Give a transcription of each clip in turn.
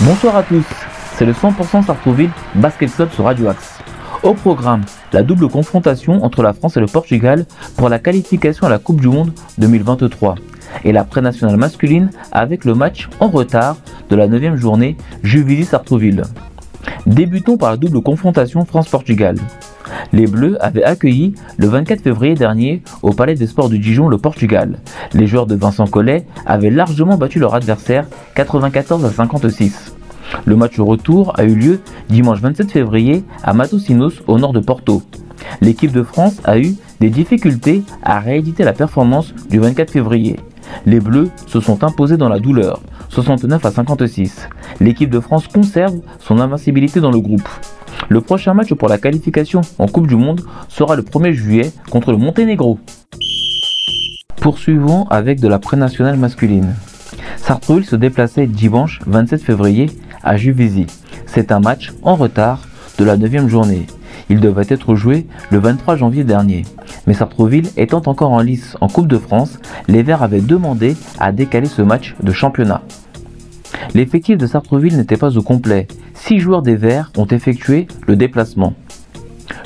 Bonsoir à tous, c'est le 100% Sartrouville Basket Club sur Radio Axe. Au programme, la double confrontation entre la France et le Portugal pour la qualification à la Coupe du Monde 2023 et la pré-nationale masculine avec le match en retard de la 9 journée Juvisy-Sartrouville. Débutons par la double confrontation France-Portugal. Les Bleus avaient accueilli le 24 février dernier au Palais des Sports du Dijon le Portugal. Les joueurs de Vincent Collet avaient largement battu leur adversaire 94 à 56. Le match retour a eu lieu dimanche 27 février à Matosinos au nord de Porto. L'équipe de France a eu des difficultés à rééditer la performance du 24 février. Les Bleus se sont imposés dans la douleur, 69 à 56. L'équipe de France conserve son invincibilité dans le groupe. Le prochain match pour la qualification en Coupe du Monde sera le 1er juillet contre le Monténégro. Poursuivons avec de la pré-nationale masculine. Sartrouville se déplaçait dimanche 27 février à Juvisy. C'est un match en retard de la 9 journée. Il devait être joué le 23 janvier dernier. Mais Sartrouville étant encore en lice en Coupe de France, les Verts avaient demandé à décaler ce match de championnat. L'effectif de Sartreville n'était pas au complet. Six joueurs des Verts ont effectué le déplacement.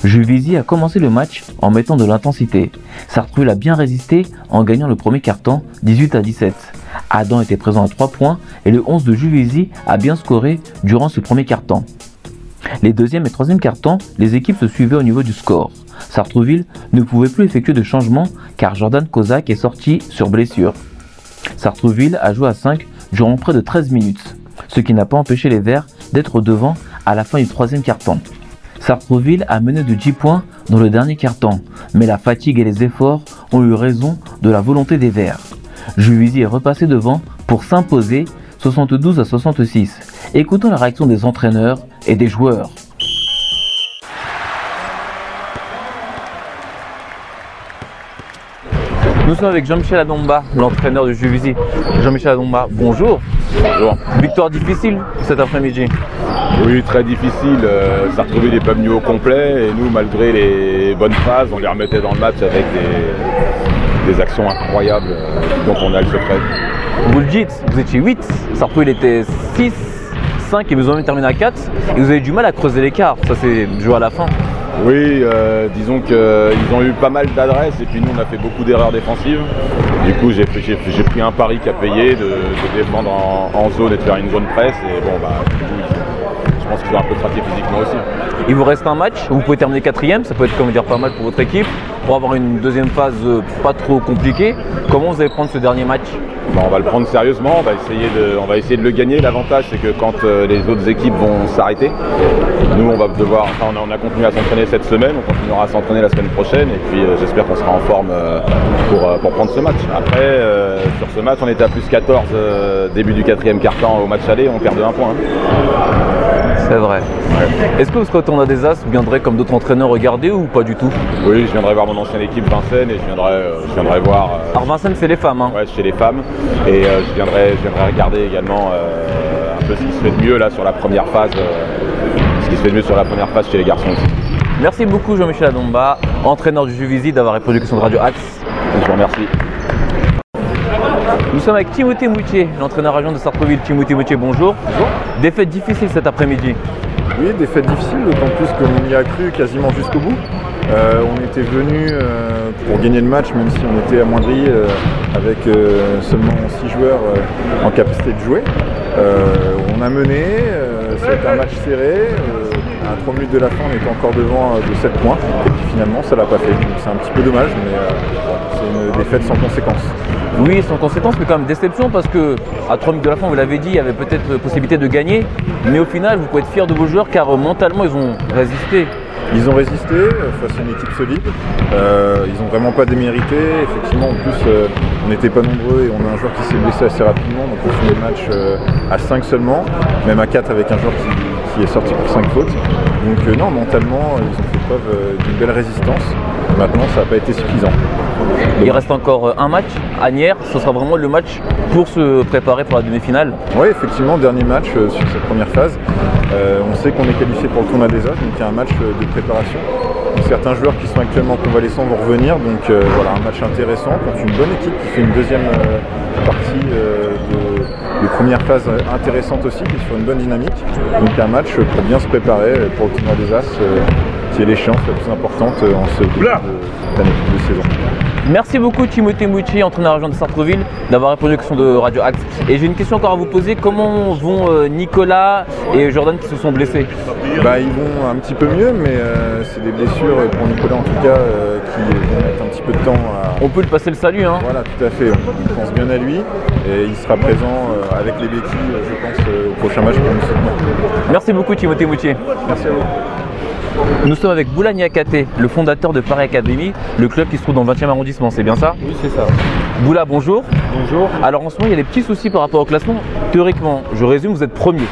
Juvisy a commencé le match en mettant de l'intensité. Sartreville a bien résisté en gagnant le premier carton 18 à 17. Adam était présent à 3 points et le 11 de Juvisy a bien scoré durant ce premier carton. Les deuxième et troisième cartons, les équipes se suivaient au niveau du score. Sartrouville ne pouvait plus effectuer de changement car Jordan Kozak est sorti sur blessure. Sartrouville a joué à 5 durant près de 13 minutes, ce qui n'a pas empêché les Verts d'être devant à la fin du troisième carton. Sartrouville a mené de 10 points dans le dernier carton, mais la fatigue et les efforts ont eu raison de la volonté des Verts. Juvisy est repassé devant pour s'imposer 72 à 66. Écoutons la réaction des entraîneurs et des joueurs. Nous sommes avec Jean-Michel Adomba, l'entraîneur du Juvisy. Jean-Michel Adomba, bonjour. Bonjour. Victoire difficile cet après-midi. Oui, très difficile. Euh, Sartrouville n'est pas venu au complet et nous, malgré les bonnes phases, on les remettait dans le match avec des, des actions incroyables. Donc on a le secret. Vous le dites, vous étiez 8, Sartrouville était 6, 5 et vous avez terminé à 4 et vous avez du mal à creuser l'écart. Ça c'est joué à la fin. Oui, euh, disons qu'ils ont eu pas mal d'adresses et puis nous on a fait beaucoup d'erreurs défensives. Du coup j'ai pris un pari qui a payé de, de défendre en, en, zone et de faire une zone presse et bon bah du coup, pense qu'ils ont un peu craqué physiquement aussi. Il vous reste un match, vous pouvez terminer quatrième, ça peut être comme dire pas mal pour votre équipe, pour avoir une deuxième phase euh, pas trop compliquée. Comment vous allez prendre ce dernier match? Bon, On va le prendre sérieusement, on va essayer de, on va essayer de le gagner. L'avantage c'est que quand euh, les autres équipes vont s'arrêter, nous on va devoir, enfin on a, on a continué à s'entraîner cette semaine, on continuera à s'entraîner la semaine prochaine et puis euh, j'espère qu'on sera en forme euh, pour, euh, pour, prendre ce match. Après, sur ce match on était à plus 14 début du quatrième quart-temps au match aller, on perd de 1 point. Hein. C'est vrai. Ouais. Est-ce que quand on a des as, vous viendrez comme d'autres entraîneurs regarder ou pas du tout? Oui, je viendrai voir mon ancienne équipe Vincennes et je viendrai, euh, je viendrai voir. Euh... Alors Vincennes, c'est les femmes. Hein. Ouais, chez les femmes. Et euh, je, viendrai, je viendrai regarder également un peu ce qui se fait de mieux là sur la première phase, ce qui se fait de mieux sur la première phase chez les garçons aussi. Merci beaucoup Jean-Michel Adomba, entraîneur du Juvisy, d'avoir répondu aux questions de Radio Axe. Je vous remercie. Nous sommes avec Timothée Moutier, l'entraîneur agent de Sartreville. Timothée Moutier, bonjour. Bonjour. Défaite difficile cet après-midi. Oui, défaite difficile, d'autant plus qu'on y a cru quasiment jusqu'au bout. Euh, on était venu euh, pour gagner le match, même si on était amoindri euh, avec seulement 6 joueurs en capacité de jouer. on a mené, c'était un match serré. à 3 minutes de la fin, on était encore devant de 7 points. Et puis finalement, ça l'a pas fait. C'est un petit peu dommage, mais c'est une défaite sans conséquence. Oui, sans conséquence, mais quand même déception parce que à 3 minutes de la fin, vous l'avez dit, il y avait peut-être possibilité de gagner, mais au final, vous pouvez être fier de vos joueurs car mentalement, ils ont résisté. Ils ont résisté face à une équipe solide. Euh, ils n'ont vraiment pas démérité. Effectivement, en plus, euh, on n'était pas nombreux et on a un joueur qui s'est blessé assez rapidement. Donc on finit le match euh, à 5 seulement, même à 4 avec un joueur qui, qui est sorti pour 5 fautes. Donc euh, non, mentalement, ils ont fait preuve d'une belle résistance. Maintenant, ça n'a pas été suffisant. Il reste encore un match à Nières. Ce sera vraiment le match pour se préparer pour la demi-finale. Oui, effectivement, dernier match euh, sur cette première phase. Euh, on sait qu'on est qualifié pour le tournoi des As, donc il y a un match de préparation. certains joueurs qui sont actuellement convalescents vont revenir. Donc voilà, un match intéressant contre une bonne équipe qui fait une deuxième partie de, première phase intéressante aussi, qui est sur une bonne dynamique. Donc un match pour bien se préparer pour le tournoi des As, qui est l'échéance la plus importante en ce début de saison. Merci beaucoup Timothée Mouchi, entraîneur agent de Sartreville, d'avoir répondu aux questions de Radio Axe. Et j'ai une question encore à vous poser. Comment vont euh, Nicolas et Jordan qui se sont blessés? Bah, Ils vont un petit peu mieux, mais euh, c'est des blessures pour Nicolas en tout cas euh, qui vont mettre un petit peu de temps à... On peut lui passer le salut. Hein. Voilà, tout à fait. On pense bien à lui et il sera présent avec les béquilles, je pense, au prochain match pour nous soutenir. Merci beaucoup Timothée Mouchi. Merci à vous. Nous sommes avec Boulani Akate, le fondateur de Paris Academy, le club qui se trouve dans le 20e arrondissement, c'est bien ça Oui, c'est ça. Boula, bonjour. Bonjour. Alors en ce moment, il y a des petits soucis par rapport au classement. Théoriquement, je résume, vous êtes premier.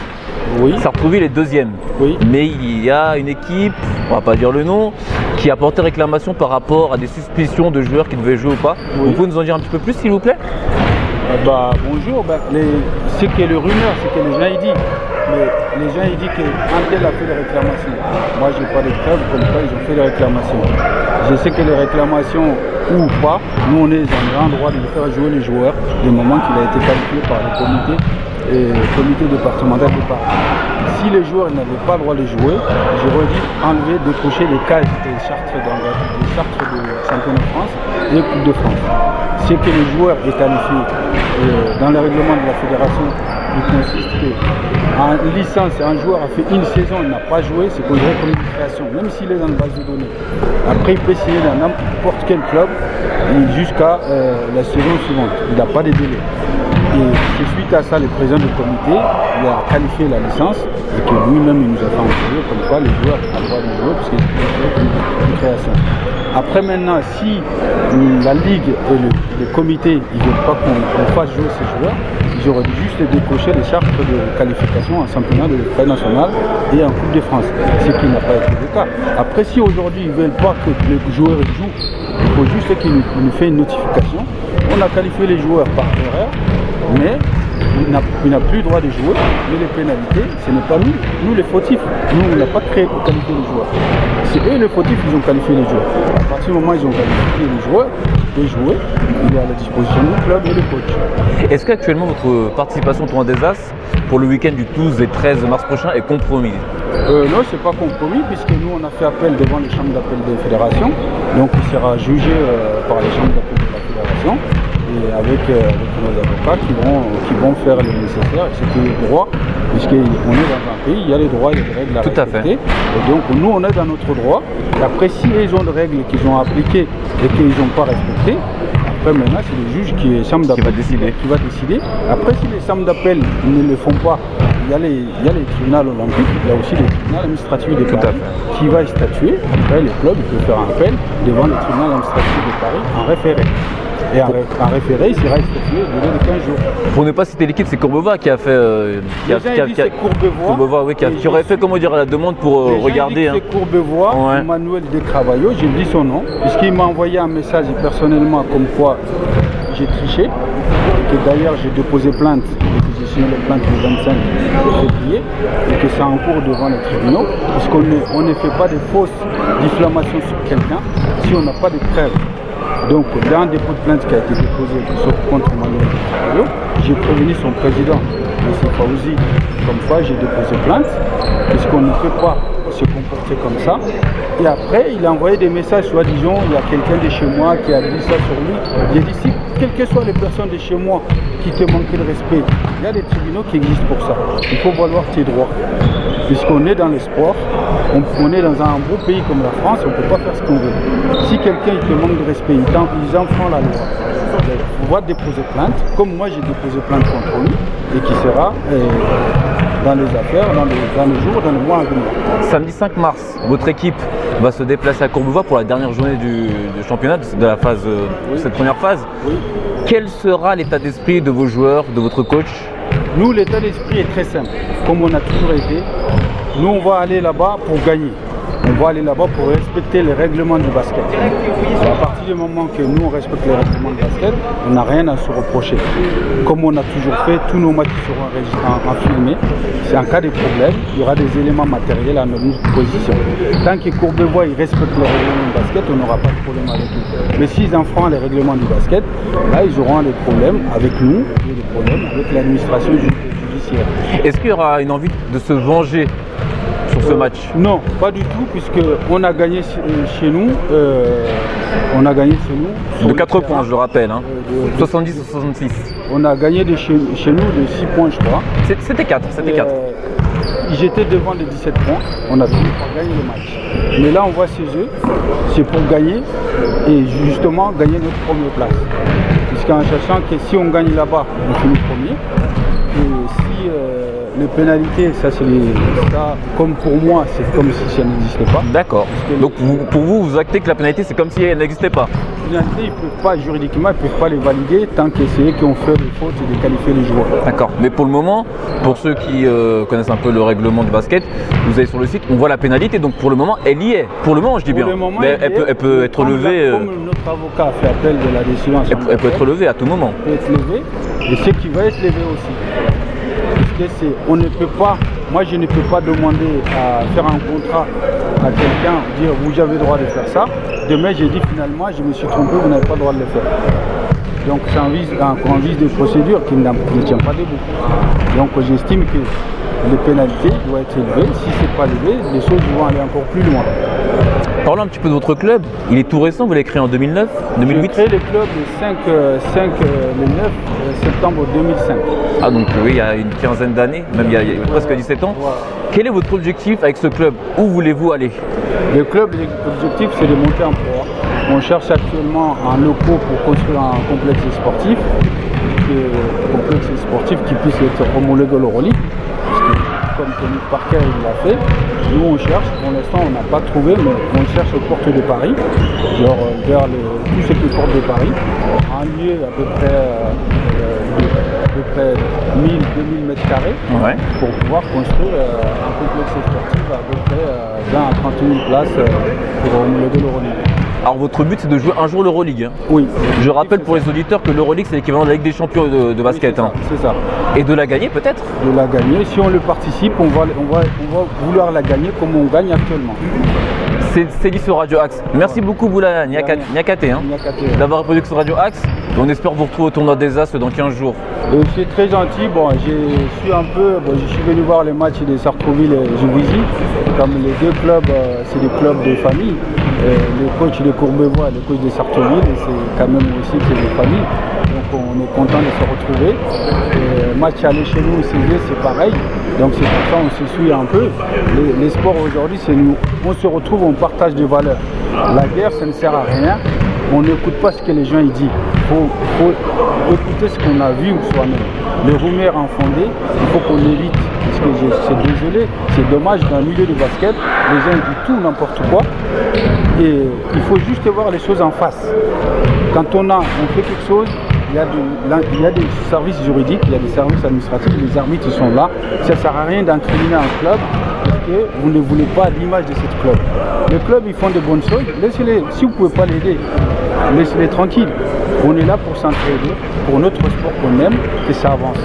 Oui. Sartrouville est deuxième. Oui. Mais il y a une équipe, on va pas dire le nom, qui a porté réclamation par rapport à des suspicions de joueurs qui devaient jouer ou pas. Vous pouvez nous en dire un petit peu plus, s'il vous plaît? Euh, bah, bonjour, bah, ce qui est le rumeur, c'est que les gens ils disent, mais les gens ils disent qu'un tel a fait des réclamations. Moi j'ai pas de preuves comme quoi ils ont fait des réclamations. Je sais que les réclamations ou pas, nous on est en droit de faire jouer les joueurs du moment qu'il a été qualifié par le comité comité départemental de Paris. Si les joueurs n'avaient pas le droit de jouer, j'aurais dit enlever, décrocher les cases des chartes, des chartes de championnat de France et Coupe de France. C'est que le joueur est qualifié euh, dans le règlement de la fédération, il consiste que en licence, un joueur a fait une saison, il n'a pas joué, c'est qu'on comme une création, même s'il est dans la base de données. Après, il peut signer dans n'importe quel club jusqu'à euh, la saison suivante. Il n'a pas de délai. Et suite à ça, le président du comité a qualifié la licence et que lui-même il nous a fait envoyer comme quoi les joueurs ont le droit de jouer parce c'est une création. Après maintenant, si la Ligue et le, comité ne veulent pas qu'on fasse jouer ces joueurs, ils auraient juste décoché les chartes de qualification en championnat de l'équipe national et en Coupe de France, ce qui n'a pas été le cas. Après, si aujourd'hui ils ne veulent pas que les joueurs jouent, il faut juste qu'ils nous, nous fassent une notification. On a qualifié les joueurs par erreur, mais il n'a plus le droit de jouer, mais les pénalités, ce n'est pas nous, nous les fautifs. Nous, on n'a pas créé pour qualifier les joueurs. C'est eux les fautifs qui ont qualifié les joueurs. À partir du moment où ils ont qualifié les joueurs, de jouer, il est à la disposition du club et des coachs. Est-ce qu'actuellement votre participation au tournoi des As pour le week-end du 12 et 13 mars prochain est compromise? Euh, Non, ce n'est pas compromis puisque nous on a fait appel devant les chambres d'appel des fédérations. Donc il sera jugé euh, par les chambres d'appel de la fédération et avec, euh, nos avocats qui vont, qui vont faire le nécessaire. C'est le droit, puisqu'on est dans un pays, il y a les droits et les règles à Tout respecter. À fait. Et donc nous, on est dans notre droit. Et après, si ils ont des règles qu'ils ont appliquées et qu'ils n'ont pas respectées, après maintenant, c'est le juge qui, est chambre qui, va décider. qui va décider. Après, si les chambres d'appel ne le font pas, il y, a les, il y a les tribunaux olympiques, il y a aussi les tribunaux administratifs de Paris qui va statuer. Après, les clubs peuvent faire un appel devant les tribunaux administratifs de Paris en référé. Et un, référé, il sera effectué de 15 jours. Pour ne pas citer l'équipe, c'est Courbeva qui a fait. Euh, qui, a, qui, a, qui, a, Courbevoie, oui, qui, aurait fait comment dire la demande pour euh, regarder. Hein. C'est Courbevoie, ouais. Cravallo, j'ai dit son nom, puisqu'il m'a envoyé un message personnellement comme quoi j'ai triché, et que d'ailleurs j'ai déposé plainte, et que j'ai signé la plainte le 25 février, et que c'est en cours devant les tribunaux, puisqu'on ne, on ne fait pas de fausses diffamations sur quelqu'un si on n'a pas de preuves. Donc, dans un dépôt de plainte qui a été déposé contre Manuel j'ai prévenu son président, M. Fauzi, comme quoi j'ai déposé plainte, puisqu'on ne peut pas se comporter comme ça. Et après, il a envoyé des messages, soit disant, il y a quelqu'un de chez moi qui a dit ça sur lui. J'ai dit, si, quelles que soient les personnes de chez moi qui te manquent de respect, y a des tribunaux qui existent pour ça. Il faut valoir tes droits. Puisqu'on est dans le sport, on, est dans un beau pays comme la France, on ne peut pas faire ce qu'on veut. Si quelqu'un te manque de respect, ils enfreignent la loi. On va déposer plainte, comme moi j'ai déposé plainte contre lui, et qui sera euh, dans les affaires, dans les, jours, dans les mois à venir. Samedi 5 mars, votre équipe va se déplacer à Courbevoie pour la dernière journée du, championnat, de la phase, euh, cette première phase. Quel sera l'état d'esprit de vos joueurs, de votre coach? Nous, l'état d'esprit est très simple, comme on a toujours été. Nous, on va aller là-bas pour gagner. On va aller là-bas pour respecter les règlements du basket. Et à partir du moment que nous on respecte les règlements du basket, on n'a rien à se reprocher. Comme on a toujours fait, tous nos matchs seront en, filmés. C'est en cas de problème, il y aura des éléments matériels à notre disposition. Tant que Courbevoie respecte les règlements du basket, on n'aura pas de problème avec eux. Mais s'ils enfreignent les règlements du basket, là ils auront des problèmes avec nous et des problèmes avec l'administration judiciaire. Est-ce qu'il y aura une envie de se venger sur ce match Non, pas du tout, puisque on a gagné chez nous. euh, on a gagné chez nous. De le 4 terrain. points, je le rappelle. Hein. Euh, de- 70 ou 66 on a gagné de chez, chez nous de 6 points, je crois. C'était 4, c'était Et, 4. euh, J'étais devant les 17 points. On a fini par gagner le match. Mais là, on voit ces jeux, c'est pour gagner et justement gagner notre première place. Puisqu'en sachant que si on gagne là-bas, on finit premier. Les pénalités, ça c'est les. Ça, comme pour moi, c'est comme si ça n'existait pas. D'accord. Donc vous- pour vous, vous actez que la pénalité, c'est comme si elle n'existait pas. Les pénalités, ils peuvent pas, juridiquement, ils ne peuvent pas les valider tant que c'est eux qui ont fait les fautes et de qualifier les joueurs. D'accord. Mais pour le moment, pour ceux qui euh, connaissent un peu le règlement de basket, vous allez sur le site, on voit la pénalité. Donc pour le moment, elle y est. Pour le moment, je dis Pour bien. le moment, Mais elle est- peut, elle peut être levée. euh, Comme notre avocat a fait appel de la décision. elle, peut- elle peut être levée à tout moment. peut être levé et ce qui va être levé aussi. C'est, on ne peut pas, moi je ne peux pas demander à faire un contrat à quelqu'un, dire vous avez le droit de faire ça. Demain j'ai dit finalement je me suis trompé, vous n'avez pas le droit de le faire. Donc c'est un vice, un, vice de procédure qui ne tient pas debout. Donc j'estime que les pénalités doivent être élevées. Si ce n'est pas élevé, les choses vont aller encore plus loin. Parlons un petit peu de votre club. Il est tout récent, vous l'avez créé en 2009, J'ai 2008 créé le club le 5, euh, 5, euh, le 9 euh, septembre 2005. Ah donc oui, il y a une quinzaine d'années, même il y a, il y a presque 17 ans. Quel est votre objectif avec ce club? Où voulez-vous aller? Le club, l'objectif c'est de monter en pro. On cherche actuellement un locaux pour construire un complexe sportif, un complexe sportif qui puisse être homologué à l'Euroleague. Comme Tony Parker il l'a fait, nous on cherche, pour l'instant on n'a pas trouvé, mais on cherche aux portes de Paris, genre euh, vers le- tout ce qui porte de Paris, un lieu à peu près, euh, euh, à peu près 1000, 2000 mètres carrés Ouais. pour pouvoir construire euh, un complexe sportif à peu près euh, 20 à 30 000 places euh, pour homologuer l'Euroleague. Alors votre but c'est de jouer un jour l'Euroleague. hein. Oui. Je rappelle pour les auditeurs que l'Euroleague c'est l'équivalent de la Ligue des Champions de, de basket. hein. C'est ça. Et de la gagner peut-être? De la gagner. Si on le participe, on va, on, va, on va vouloir la gagner comme on gagne actuellement. C'est c'est dit sur Radio Axe. Merci beaucoup Boula Niakate, Niakate, hein, d'avoir répondu sur Radio Axe. On espère vous retrouver au tournoi des As dans 15 jours. Euh, c'est très gentil. Bon, je suis un peu, bon, je suis venu voir les matchs de Sartreville et Juvisy. Comme les deux clubs, euh, c'est des clubs de famille. Euh, le coach de Courbevoie, le coach de Sartreville, c'est quand même aussi c'est des familles. Donc on est content de se retrouver. Et, euh, match aller chez nous au c'est pareil. Donc c'est pour ça qu'on se suit un peu. Les, sports aujourd'hui, c'est nous. On se retrouve, on partage des valeurs. La guerre, ça ne sert à rien. On n'écoute pas ce que les gens ils disent. Il faut, faut écouter ce qu'on a vu soi-même. Les rumeurs infondées, il faut qu'on évite. Parce que c'est désolé, c'est dommage le milieu du basket, les gens disent tout, n'importe quoi. Et il faut juste voir les choses en face. Quand on a, on fait quelque chose, il y, a de- des services juridiques, il y a des services administratifs, les arbitres sont là. Ça ne sert à rien d'incriminer un club parce que vous ne voulez pas l'image de ce club. Les clubs ils font de bonnes choses, laissez-les. Si vous ne pouvez pas l'aider, laissez-les tranquilles. On est là pour s'entraider, pour notre sport qu'on aime, que ça avance.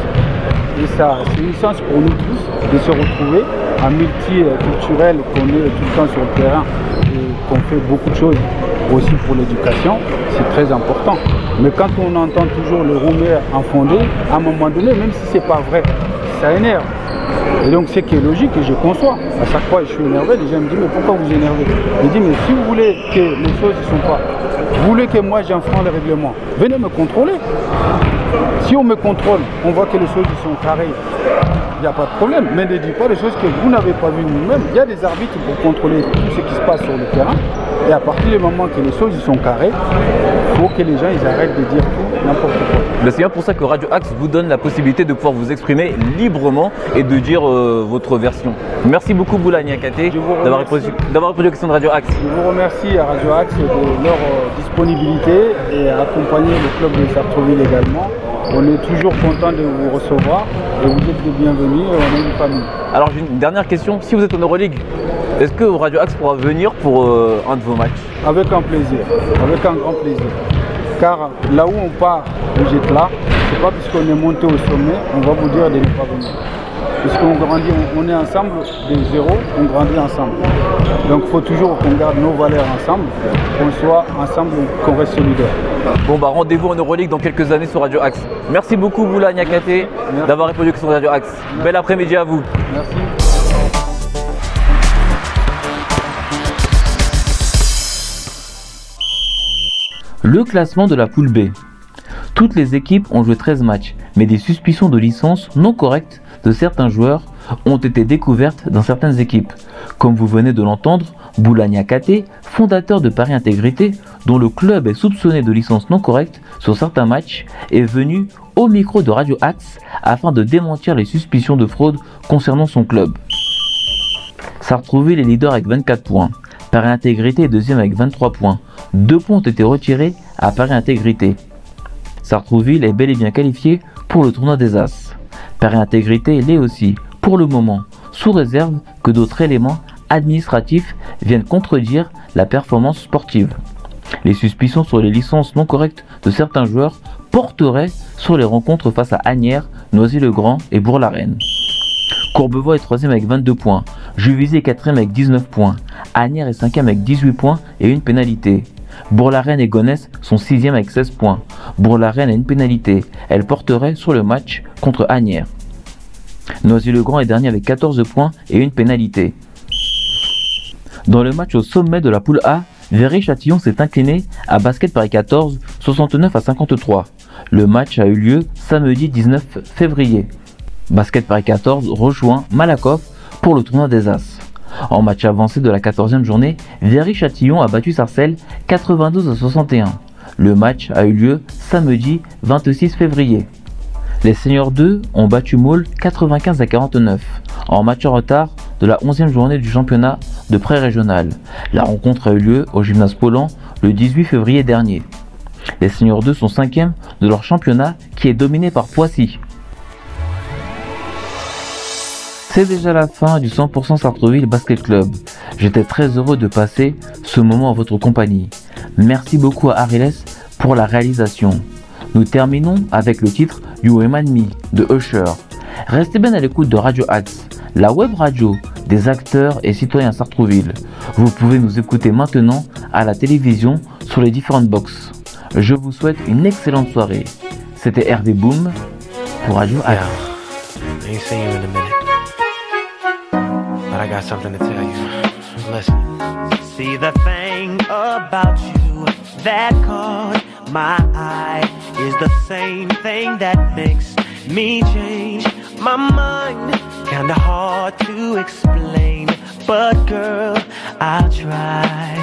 Et ça, c'est une chance pour nous tous de se retrouver en multiculturel, qu'on est tout le temps sur le terrain et qu'on fait beaucoup de choses aussi pour l'éducation, c'est très important. Mais quand on entend toujours les rumeurs infondées, à un moment donné, même si c'est pas vrai, ça énerve. Et donc ce qui est logique, et je conçois, à chaque fois je suis énervé, les gens me disent mais pourquoi vous énervez? Je dis mais si vous voulez que les choses ne sont pas, vous voulez que moi j'enfreins le règlement, venez me contrôler. Si on me contrôle, on voit que les choses sont carrées, il n'y a pas de problème. Mais ne dites pas des choses que vous n'avez pas vues vous-même. Il y a des arbitres pour contrôler tout ce qui se passe sur le terrain. Et à partir du moment que les choses sont carrées, il faut que les gens ils arrêtent de dire n'importe quoi. C'est bien pour ça que Radio Axe vous donne la possibilité de pouvoir vous exprimer librement et de dire euh, votre version. Merci beaucoup Boula Niakate Je vous d'avoir répondu, aux questions de Radio Axe. Je vous remercie à Radio Axe de leur euh, disponibilité et à accompagner le club de Sartreville également on est toujours content de vous recevoir et vous êtes les bienvenus on est une famille. Alors j'ai une dernière question. Si vous êtes en Euroleague, est-ce que Radio Axe pourra venir pour euh, un de vos matchs? Avec un plaisir, avec un grand plaisir. Car là où on part, vous êtes là, c'est pas parce qu'on est monté au sommet, on va vous dire de ne pas venir. Puisqu'on grandit, on est ensemble de zéro, on grandit ensemble. Donc il faut toujours qu'on garde nos valeurs ensemble, qu'on soit ensemble, qu'on reste solidaires. Bon bah rendez-vous en Euroleague dans quelques années sur Radio Axe. Merci beaucoup Boula Niakate d'avoir répondu de Radio Axe. Bel après-midi à vous. Merci. Le classement de la poule B. Toutes les équipes ont joué 13 matchs, mais des suspicions de licence non correctes de certains joueurs ont été découvertes dans certaines équipes. Comme vous venez de l'entendre, Boulania Kate, fondateur de Paris Intégrité, dont le club est soupçonné de licence non correcte sur certains matchs, est venu au micro de Radio Axe afin de démentir les suspicions de fraude concernant son club. Sartrouville est leader avec 24 points. Paris Intégrité est deuxième avec 23 points. Deux points ont été retirés à Paris Intégrité. Sartrouville est bel et bien qualifié pour le tournoi des As. Paris Intégrité l'est aussi, pour le moment, sous réserve que d'autres éléments administratifs viennent contredire la performance sportive. Les suspicions sur les licences non correctes de certains joueurs porteraient sur les rencontres face à Agnières, Noisy-le-Grand et Bourg-la-Reine. Courbevoie est 3 avec 22 points, Juvisy est 4 avec 19 points, Agnières est 5 avec 18 points et une pénalité. Bourg-la-Reine et Gonesse sont 6 avec 16 points. Bourg-la-Reine a une pénalité, elle porterait sur le match contre Agnières. Noisy-le-Grand est dernier avec 14 points et une pénalité. Dans le match au sommet de la poule A, Véry-Châtillon s'est incliné à Basket Paris 14, 69 à 53. Le match a eu lieu samedi 19 février. Basket Paris 14 rejoint Malakoff pour le tournoi des As. En match avancé de la 14e journée, Viry-Châtillon a battu Sarcelles 92 à 61. Le match a eu lieu samedi 26 février. Les Seniors 2 ont battu Maul 95 à 49 en match en retard de la 11e journée du championnat de pré-régional. La rencontre a eu lieu au gymnase Poland le 18 février dernier. Les Seniors 2 sont 5e de leur championnat qui est dominé par Poissy. C'est déjà la fin du 100% Sartreville Basket Club. J'étais très heureux de passer ce moment en votre compagnie. Merci beaucoup à Ariles pour la réalisation. Nous terminons avec le titre You Remind Me de Usher. Restez bien à l'écoute de Radio Axe, la web radio des acteurs et citoyens Sartrouville. Vous pouvez nous écouter maintenant à la télévision sur les différentes boxes. Je vous souhaite une excellente soirée. C'était Hervé Boom pour Radio Axe. Got something to tell you. Listen. See the thing about you that caught my eye is the same thing that makes me change my mind. Kinda hard to explain, but girl, I'll try.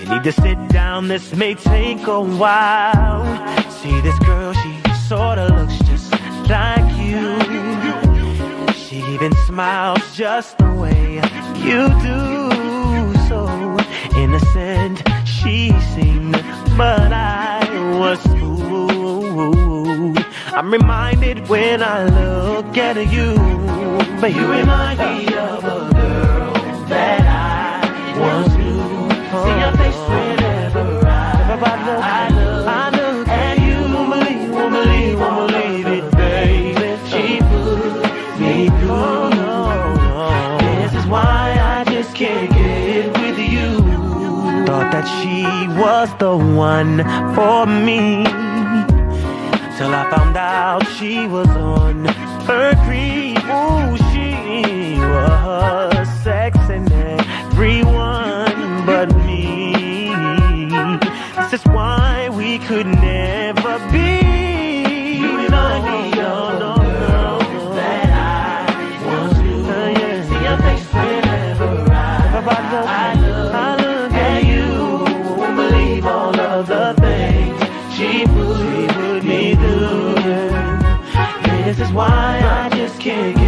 You need to sit down, this may take a while. See this girl, she sorta looks just like you. She even smiles just the way you do. So innocent she seemed, but I was fooled. I'm reminded when I look at you, but you remind me of a girl that I once knew. See your face whenever This is why I just can't get with you. Thought that she was the one for me. Till I found out she was on her creep. Ooh, she was sexing everyone but me. This is why we could never she put me through. This is why I just can't.